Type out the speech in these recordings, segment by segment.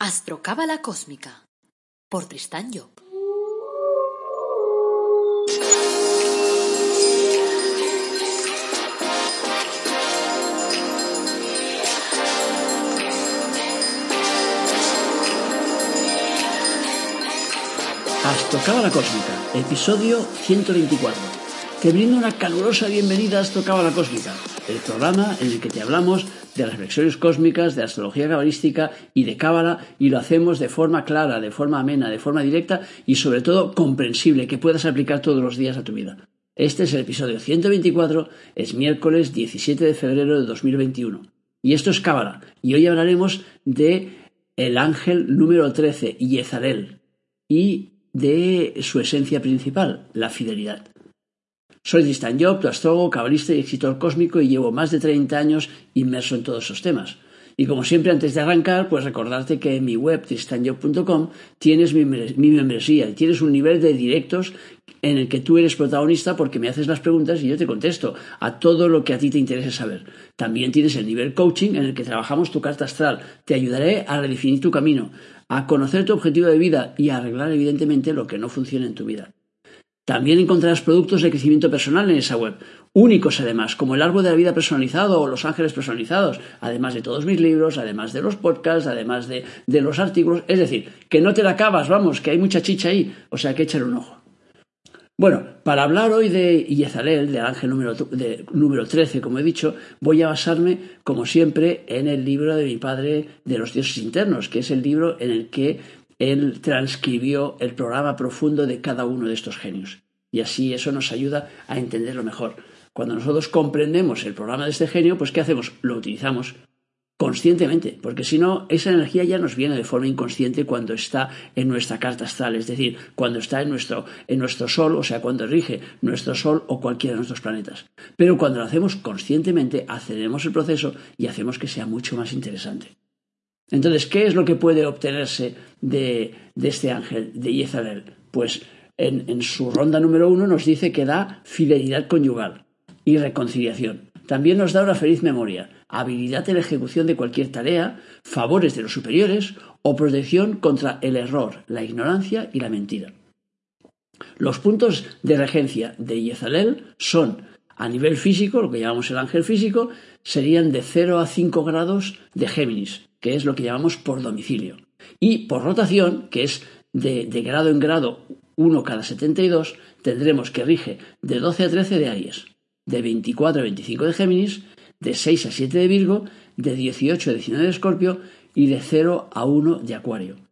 Astrocábala Cósmica por Tristán Job. Astrocábala Cósmica, episodio 124. Te brindo una calurosa bienvenida a Astrocábala Cósmica, el programa en el que te hablamos de las reflexiones cósmicas, de astrología cabalística y de cábala, y lo hacemos de forma clara, de forma amena, de forma directa y sobre todo comprensible, que puedas aplicar todos los días a tu vida. Este es el episodio 124, es miércoles 17 de febrero de 2021. Y esto es cábala, y hoy hablaremos de el ángel número 13, Yezarel, y de su esencia principal, la fidelidad. Soy Tristan Job, tu astrólogo, cabalista y escritor cósmico y llevo más de 30 años inmerso en todos esos temas. Y como siempre, antes de arrancar, pues recordarte que en mi web, tristanjob.com, tienes mi, mi membresía y tienes un nivel de directos en el que tú eres protagonista porque me haces las preguntas y yo te contesto a todo lo que a ti te interese saber. También tienes el nivel coaching en el que trabajamos tu carta astral. Te ayudaré a redefinir tu camino, a conocer tu objetivo de vida y a arreglar evidentemente lo que no funciona en tu vida. También encontrarás productos de crecimiento personal en esa web, únicos además, como el árbol de la vida personalizado o los ángeles personalizados, además de todos mis libros, además de los podcasts, además de, los artículos. Es decir, que no te la acabas, vamos, que hay mucha chicha ahí, o sea que échale un ojo. Bueno, para hablar hoy de Yezalel, del ángel número, de, número 13, como he dicho, voy a basarme, como siempre, en el libro de mi padre de los dioses internos, que es el libro en el que él transcribió el programa profundo de cada uno de estos genios. Y así eso nos ayuda a entenderlo mejor. Cuando nosotros comprendemos el programa de este genio, pues ¿qué hacemos? Lo utilizamos conscientemente, porque si no, esa energía ya nos viene de forma inconsciente cuando está en nuestra carta astral, es decir, cuando está en nuestro, en nuestro Sol, o sea, cuando rige nuestro Sol o cualquiera de nuestros planetas. Pero cuando lo hacemos conscientemente, aceleremos el proceso y hacemos que sea mucho más interesante. Entonces, ¿qué es lo que puede obtenerse de, este ángel, de Yezabel? Pues en, su ronda número uno nos dice que da fidelidad conyugal y reconciliación. También nos da una feliz memoria, habilidad en la ejecución de cualquier tarea, favores de los superiores o protección contra el error, la ignorancia y la mentira. Los puntos de regencia de Yezalel son, a nivel físico, lo que llamamos el ángel físico, serían de 0 a 5 grados de Géminis, que es lo que llamamos por domicilio. Y por rotación, que es de, grado en grado 1 cada 72, tendremos que rige de 12 a 13 de Aries, de 24 a 25 de Géminis, de 6 a 7 de Virgo, de 18 a 19 de Escorpio y de 0 a 1 de Acuario.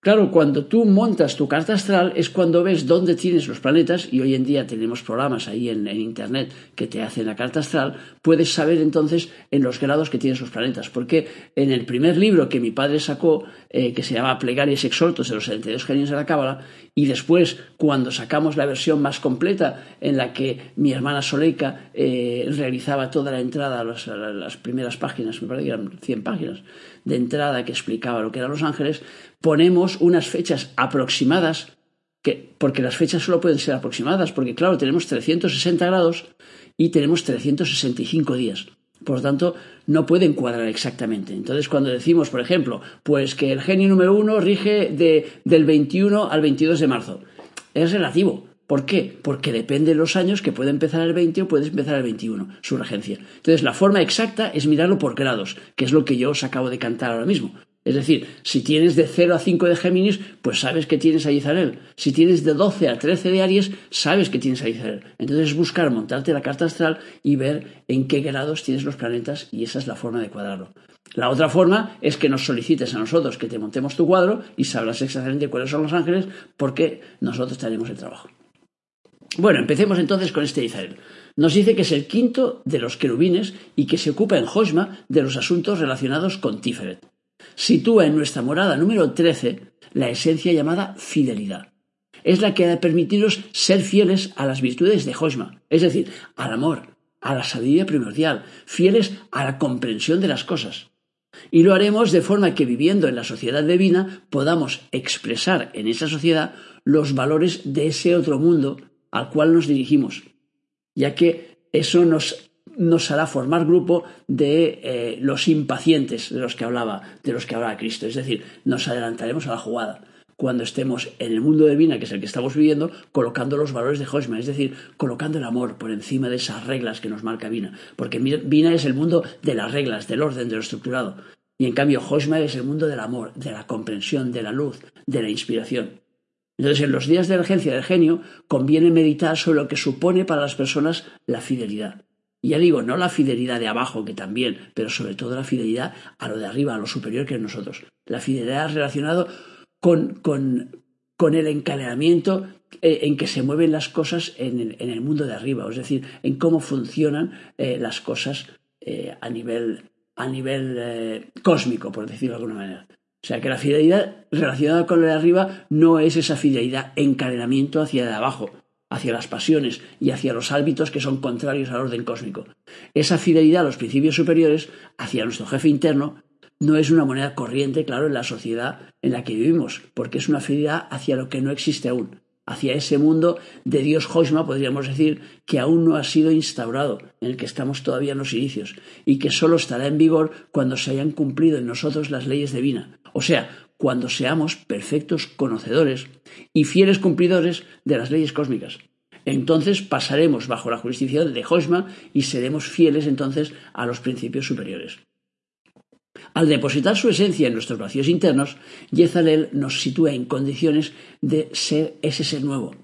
Claro, cuando tú montas tu carta astral es cuando ves dónde tienes los planetas, y hoy en día tenemos programas ahí en, Internet que te hacen la carta astral, puedes saber entonces en los grados que tienes los planetas. Porque en el primer libro que mi padre sacó, eh, que se llama Plegarias Exhortos de los 72 genios de la Cábala, y después cuando sacamos la versión más completa en la que mi hermana Soleika eh, realizaba toda la entrada, las, las primeras páginas, me parece que eran 100 páginas de entrada que explicaba lo que eran los ángeles, ponemos unas fechas aproximadas, que, porque las fechas solo pueden ser aproximadas, porque claro, tenemos 360 grados y tenemos 365 días. Por lo tanto, no pueden cuadrar exactamente. Entonces, cuando decimos, por ejemplo, pues que el genio número uno rige de, del 21 al 22 de marzo, es relativo. ¿Por qué? Porque depende de los años que puede empezar el 20 o puede empezar el 21, su regencia. Entonces, la forma exacta es mirarlo por grados, que es lo que yo os acabo de cantar ahora mismo. Es decir, si tienes de 0 a 5 de Géminis, pues sabes que tienes a Izarel. Si tienes de 12 a 13 de Aries, sabes que tienes a Izarel. Entonces es buscar, montarte la carta astral y ver en qué grados tienes los planetas y esa es la forma de cuadrarlo. La otra forma es que nos solicites a nosotros que te montemos tu cuadro y sabrás exactamente cuáles son los ángeles porque nosotros tenemos el trabajo. Bueno, empecemos entonces con este Izarel. Nos dice que es el quinto de los querubines y que se ocupa en Hosma de los asuntos relacionados con Tiferet sitúa en nuestra morada número 13 la esencia llamada fidelidad. Es la que ha de permitiros ser fieles a las virtudes de Hosma, es decir, al amor, a la sabiduría primordial, fieles a la comprensión de las cosas. Y lo haremos de forma que viviendo en la sociedad divina podamos expresar en esa sociedad los valores de ese otro mundo al cual nos dirigimos, ya que eso nos nos hará formar grupo de eh, los impacientes de los que hablaba, de los que hablaba Cristo. Es decir, nos adelantaremos a la jugada cuando estemos en el mundo de Vina, que es el que estamos viviendo, colocando los valores de Hosma, es decir, colocando el amor por encima de esas reglas que nos marca Vina. Porque Vina es el mundo de las reglas, del orden, de lo estructurado. Y en cambio, Hosma es el mundo del amor, de la comprensión, de la luz, de la inspiración. Entonces, en los días de emergencia del genio, conviene meditar sobre lo que supone para las personas la fidelidad. Y ya digo, no la fidelidad de abajo, que también, pero sobre todo la fidelidad a lo de arriba, a lo superior que es nosotros. La fidelidad relacionada con, con, el encadenamiento eh, en que se mueven las cosas en el, mundo de arriba, es decir, en cómo funcionan eh, las cosas eh, a nivel, a nivel cósmico, por decirlo de alguna manera. O sea que la fidelidad relacionada con lo de arriba no es esa fidelidad encadenamiento hacia de abajo, hacia las pasiones y hacia los hábitos que son contrarios al orden cósmico. Esa fidelidad a los principios superiores, hacia nuestro jefe interno, no es una moneda corriente, claro, en la sociedad en la que vivimos, porque es una fidelidad hacia lo que no existe aún, hacia ese mundo de Dios Hosma, podríamos decir, que aún no ha sido instaurado, en el que estamos todavía en los inicios, y que solo estará en vigor cuando se hayan cumplido en nosotros las leyes divinas, o sea, cuando seamos perfectos conocedores y fieles cumplidores de las leyes cósmicas. Entonces pasaremos bajo la jurisdicción de Hosma y seremos fieles entonces a los principios superiores. Al depositar su esencia en nuestros vacíos internos, Yezalel nos sitúa en condiciones de ser ese ser nuevo,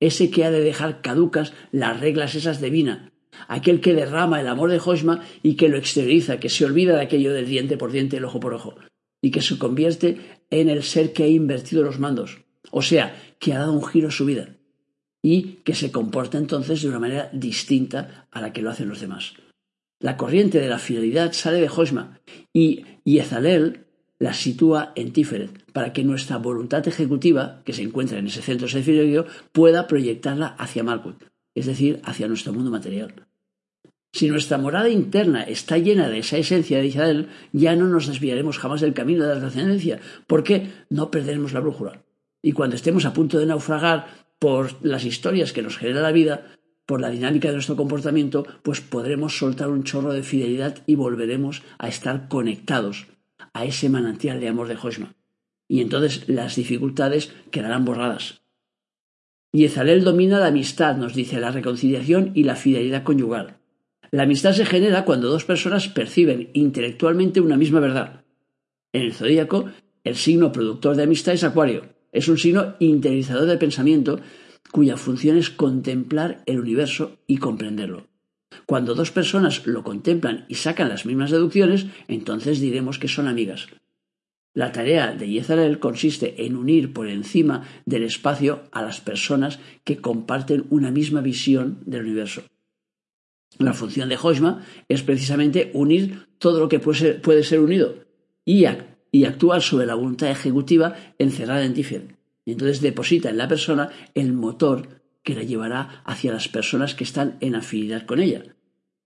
ese que ha de dejar caducas las reglas esas de Vina, aquel que derrama el amor de Hosma y que lo exterioriza, que se olvida de aquello del diente por diente, el ojo por ojo, y que se convierte en el ser que ha invertido los mandos, o sea, que ha dado un giro a su vida, y que se comporta entonces de una manera distinta a la que lo hacen los demás. La corriente de la fidelidad sale de Hosma y Yezalel la sitúa en Tiferet para que nuestra voluntad ejecutiva, que se encuentra en ese centro sefiriodio, pueda proyectarla hacia Malkut, es decir, hacia nuestro mundo material. Si nuestra morada interna está llena de esa esencia de Israel, ya no nos desviaremos jamás del camino de la trascendencia, porque no perderemos la brújula. Y cuando estemos a punto de naufragar por las historias que nos genera la vida, por la dinámica de nuestro comportamiento, pues podremos soltar un chorro de fidelidad y volveremos a estar conectados a ese manantial de amor de Hosma. Y entonces las dificultades quedarán borradas. Y Ezalel domina la amistad, nos dice, la reconciliación y la fidelidad conyugal. La amistad se genera cuando dos personas perciben intelectualmente una misma verdad. En el zodíaco, el signo productor de amistad es Acuario. Es un signo interiorizador de pensamiento cuya función es contemplar el universo y comprenderlo. Cuando dos personas lo contemplan y sacan las mismas deducciones, entonces diremos que son amigas. La tarea de Yezalel consiste en unir por encima del espacio a las personas que comparten una misma visión del universo. La función de Hosma es precisamente unir todo lo que puede ser, unido y, actuar sobre la voluntad ejecutiva encerrada en Tiferet y entonces deposita en la persona el motor que la llevará hacia las personas que están en afinidad con ella,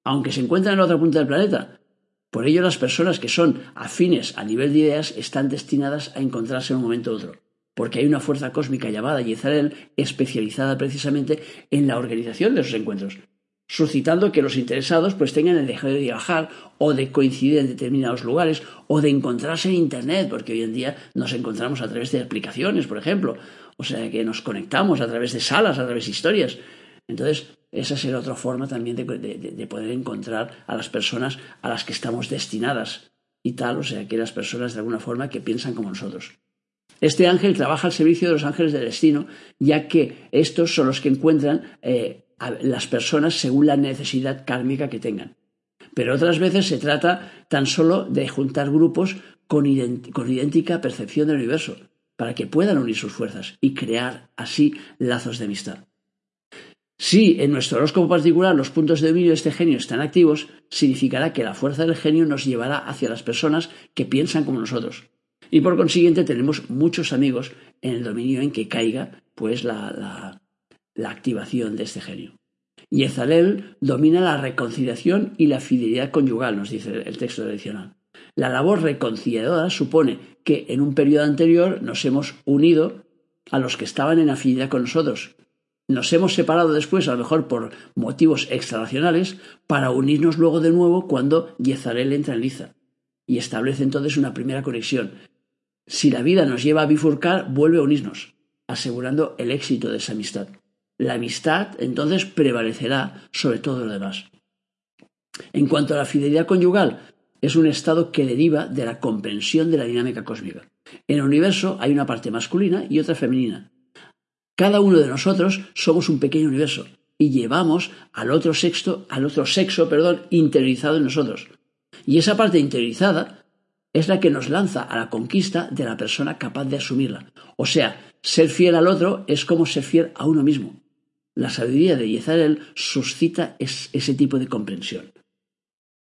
aunque se encuentran en otra punta del planeta. Por ello las personas que son afines a nivel de ideas están destinadas a encontrarse en un momento u otro, porque hay una fuerza cósmica llamada Yezarel especializada precisamente en la organización de esos encuentros, suscitando que los interesados pues tengan el deseo de viajar o de coincidir en determinados lugares o de encontrarse en Internet, porque hoy en día nos encontramos a través de aplicaciones, por ejemplo, o sea que nos conectamos a través de salas, a través de historias. Entonces, esa será otra forma también de, de poder encontrar a las personas a las que estamos destinadas y tal, o sea, que las personas de alguna forma que piensan como nosotros. Este ángel trabaja al servicio de los ángeles del destino, ya que estos son los que encuentran eh, las personas según la necesidad kármica que tengan. Pero otras veces se trata tan solo de juntar grupos con, idéntica percepción del universo, para que puedan unir sus fuerzas y crear así lazos de amistad. Si en nuestro horóscopo particular los puntos de dominio de este genio están activos, significará que la fuerza del genio nos llevará hacia las personas que piensan como nosotros. Y por consiguiente tenemos muchos amigos en el dominio en que caiga pues la, la activación de este genio. Y Ezalel domina la reconciliación y la fidelidad conyugal, nos dice el texto tradicional. La labor reconciliadora supone que en un periodo anterior nos hemos unido a los que estaban en afinidad con nosotros. Nos hemos separado después, a lo mejor por motivos extranacionales, para unirnos luego de nuevo cuando Yezarel entra en Liza y establece entonces una primera conexión. Si la vida nos lleva a bifurcar, vuelve a unirnos, asegurando el éxito de esa amistad. La amistad entonces prevalecerá sobre todo lo demás. En cuanto a la fidelidad conyugal, es un estado que deriva de la comprensión de la dinámica cósmica. En el universo hay una parte masculina y otra femenina. Cada uno de nosotros somos un pequeño universo y llevamos al otro sexo, al otro sexo, perdón, interiorizado en nosotros. Y esa parte interiorizada es la que nos lanza a la conquista de la persona capaz de asumirla. O sea, ser fiel al otro es como ser fiel a uno mismo. La sabiduría de Yezarel suscita ese tipo de comprensión.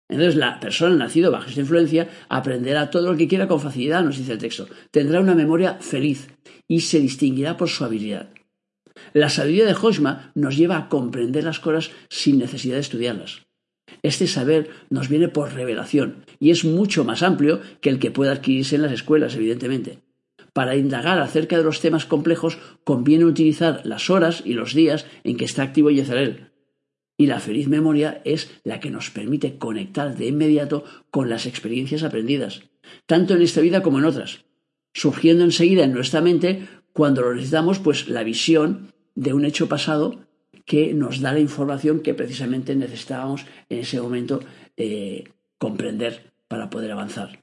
Entonces la persona nacida bajo esta influencia aprenderá todo lo que quiera con facilidad, nos dice el texto. Tendrá una memoria feliz y se distinguirá por su habilidad. La sabiduría de Hoshma nos lleva a comprender las cosas sin necesidad de estudiarlas. Este saber nos viene por revelación y es mucho más amplio que el que pueda adquirirse en las escuelas, evidentemente. Para indagar acerca de los temas complejos conviene utilizar las horas y los días en que está activo Yezarel. Y la feliz memoria es la que nos permite conectar de inmediato con las experiencias aprendidas, tanto en esta vida como en otras, surgiendo enseguida en nuestra mente cuando lo necesitamos, pues la visión de un hecho pasado que nos da la información que precisamente necesitábamos en ese momento eh, comprender para poder avanzar.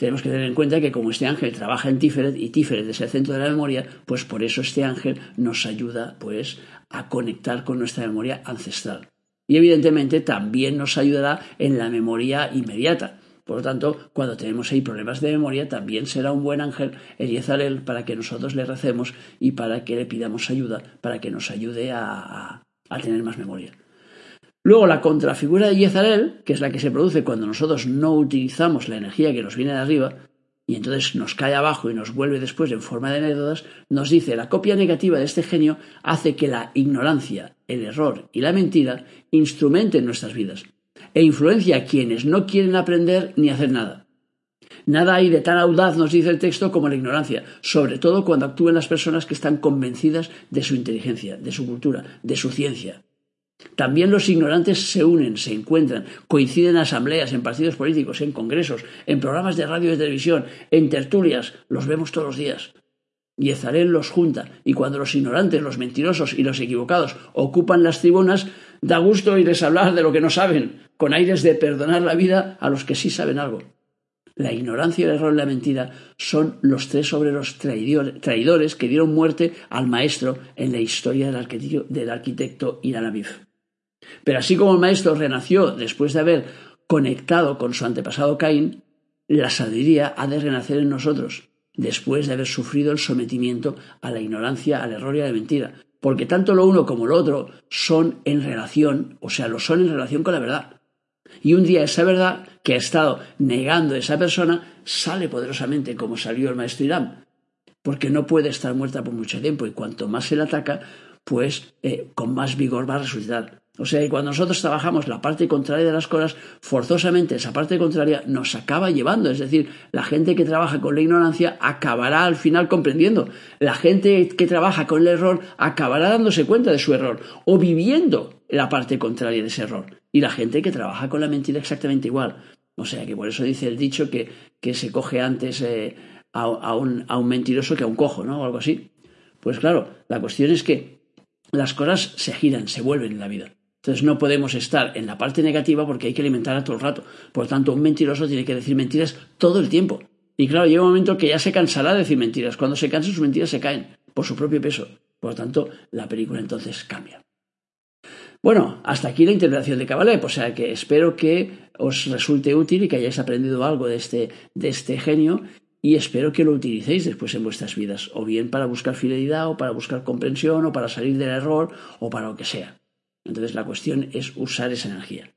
Tenemos que tener en cuenta que como este ángel trabaja en Tiferet y Tiferet es el centro de la memoria, pues por eso este ángel nos ayuda pues a conectar con nuestra memoria ancestral. Y evidentemente también nos ayudará en la memoria inmediata. Por lo tanto, cuando tenemos ahí problemas de memoria, también será un buen ángel Eliezarel para que nosotros le recemos y para que le pidamos ayuda, para que nos ayude a, a, tener más memoria. Luego la contrafigura de Yezarel, que es la que se produce cuando nosotros no utilizamos la energía que nos viene de arriba, y entonces nos cae abajo y nos vuelve después en forma de anécdotas, nos dice la copia negativa de este genio hace que la ignorancia, el error y la mentira instrumenten nuestras vidas e influencia a quienes no quieren aprender ni hacer nada. Nada hay de tan audaz, nos dice el texto, como la ignorancia, sobre todo cuando actúan las personas que están convencidas de su inteligencia, de su cultura, de su ciencia. También los ignorantes se unen, se encuentran, coinciden en asambleas, en partidos políticos, en congresos, en programas de radio y televisión, en tertulias, los vemos todos los días. Y Ezarel los junta, y cuando los ignorantes, los mentirosos y los equivocados ocupan las tribunas, da gusto oírles hablar de lo que no saben, con aires de perdonar la vida a los que sí saben algo. La ignorancia, el error y la mentira son los tres obreros traidores que dieron muerte al maestro en la historia del arquitecto, arquitecto pero así como el maestro renació después de haber conectado con su antepasado Caín, la sabiduría ha de renacer en nosotros, después de haber sufrido el sometimiento a la ignorancia, al error y a la mentira. Porque tanto lo uno como lo otro son en relación, o sea, lo son en relación con la verdad. Y un día esa verdad que ha estado negando esa persona sale poderosamente como salió el maestro Irán, porque no puede estar muerta por mucho tiempo y cuanto más se le ataca, pues eh, con más vigor va a resucitar. O sea que cuando nosotros trabajamos la parte contraria de las cosas, forzosamente esa parte contraria nos acaba llevando. Es decir, la gente que trabaja con la ignorancia acabará al final comprendiendo. La gente que trabaja con el error acabará dándose cuenta de su error o viviendo la parte contraria de ese error. Y la gente que trabaja con la mentira exactamente igual. O sea que por eso dice el dicho que, que se coge antes eh, a, un, a un mentiroso que a un cojo, ¿no? O algo así. Pues claro, la cuestión es que las cosas se giran, se vuelven en la vida. Entonces no podemos estar en la parte negativa porque hay que alimentarla todo el rato. Por tanto, un mentiroso tiene que decir mentiras todo el tiempo. Y claro, llega un momento que ya se cansará de decir mentiras. Cuando se cansa, sus mentiras se caen por su propio peso. Por tanto, la película entonces cambia. Bueno, hasta aquí la interpretación de Kabbalah. O sea que espero que os resulte útil y que hayáis aprendido algo de este, de este genio y espero que lo utilicéis después en vuestras vidas, o bien para buscar fidelidad, o para buscar comprensión, o para salir del error, o para lo que sea. Entonces la cuestión es usar esa energía.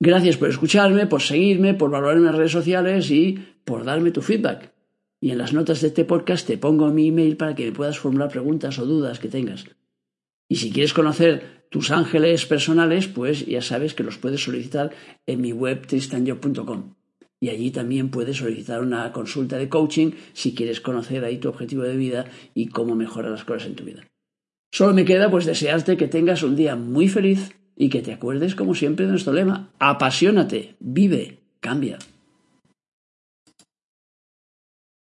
Gracias por escucharme, por seguirme, por valorarme en las redes sociales y por darme tu feedback. Y en las notas de este podcast te pongo mi email para que me puedas formular preguntas o dudas que tengas. Y si quieres conocer tus ángeles personales, pues ya sabes que los puedes solicitar en mi web tristanyo.com. Y allí también puedes solicitar una consulta de coaching si quieres conocer ahí tu objetivo de vida y cómo mejorar las cosas en tu vida. Solo me queda pues desearte que tengas un día muy feliz y que te acuerdes como siempre de nuestro lema, apasionate, vive, cambia.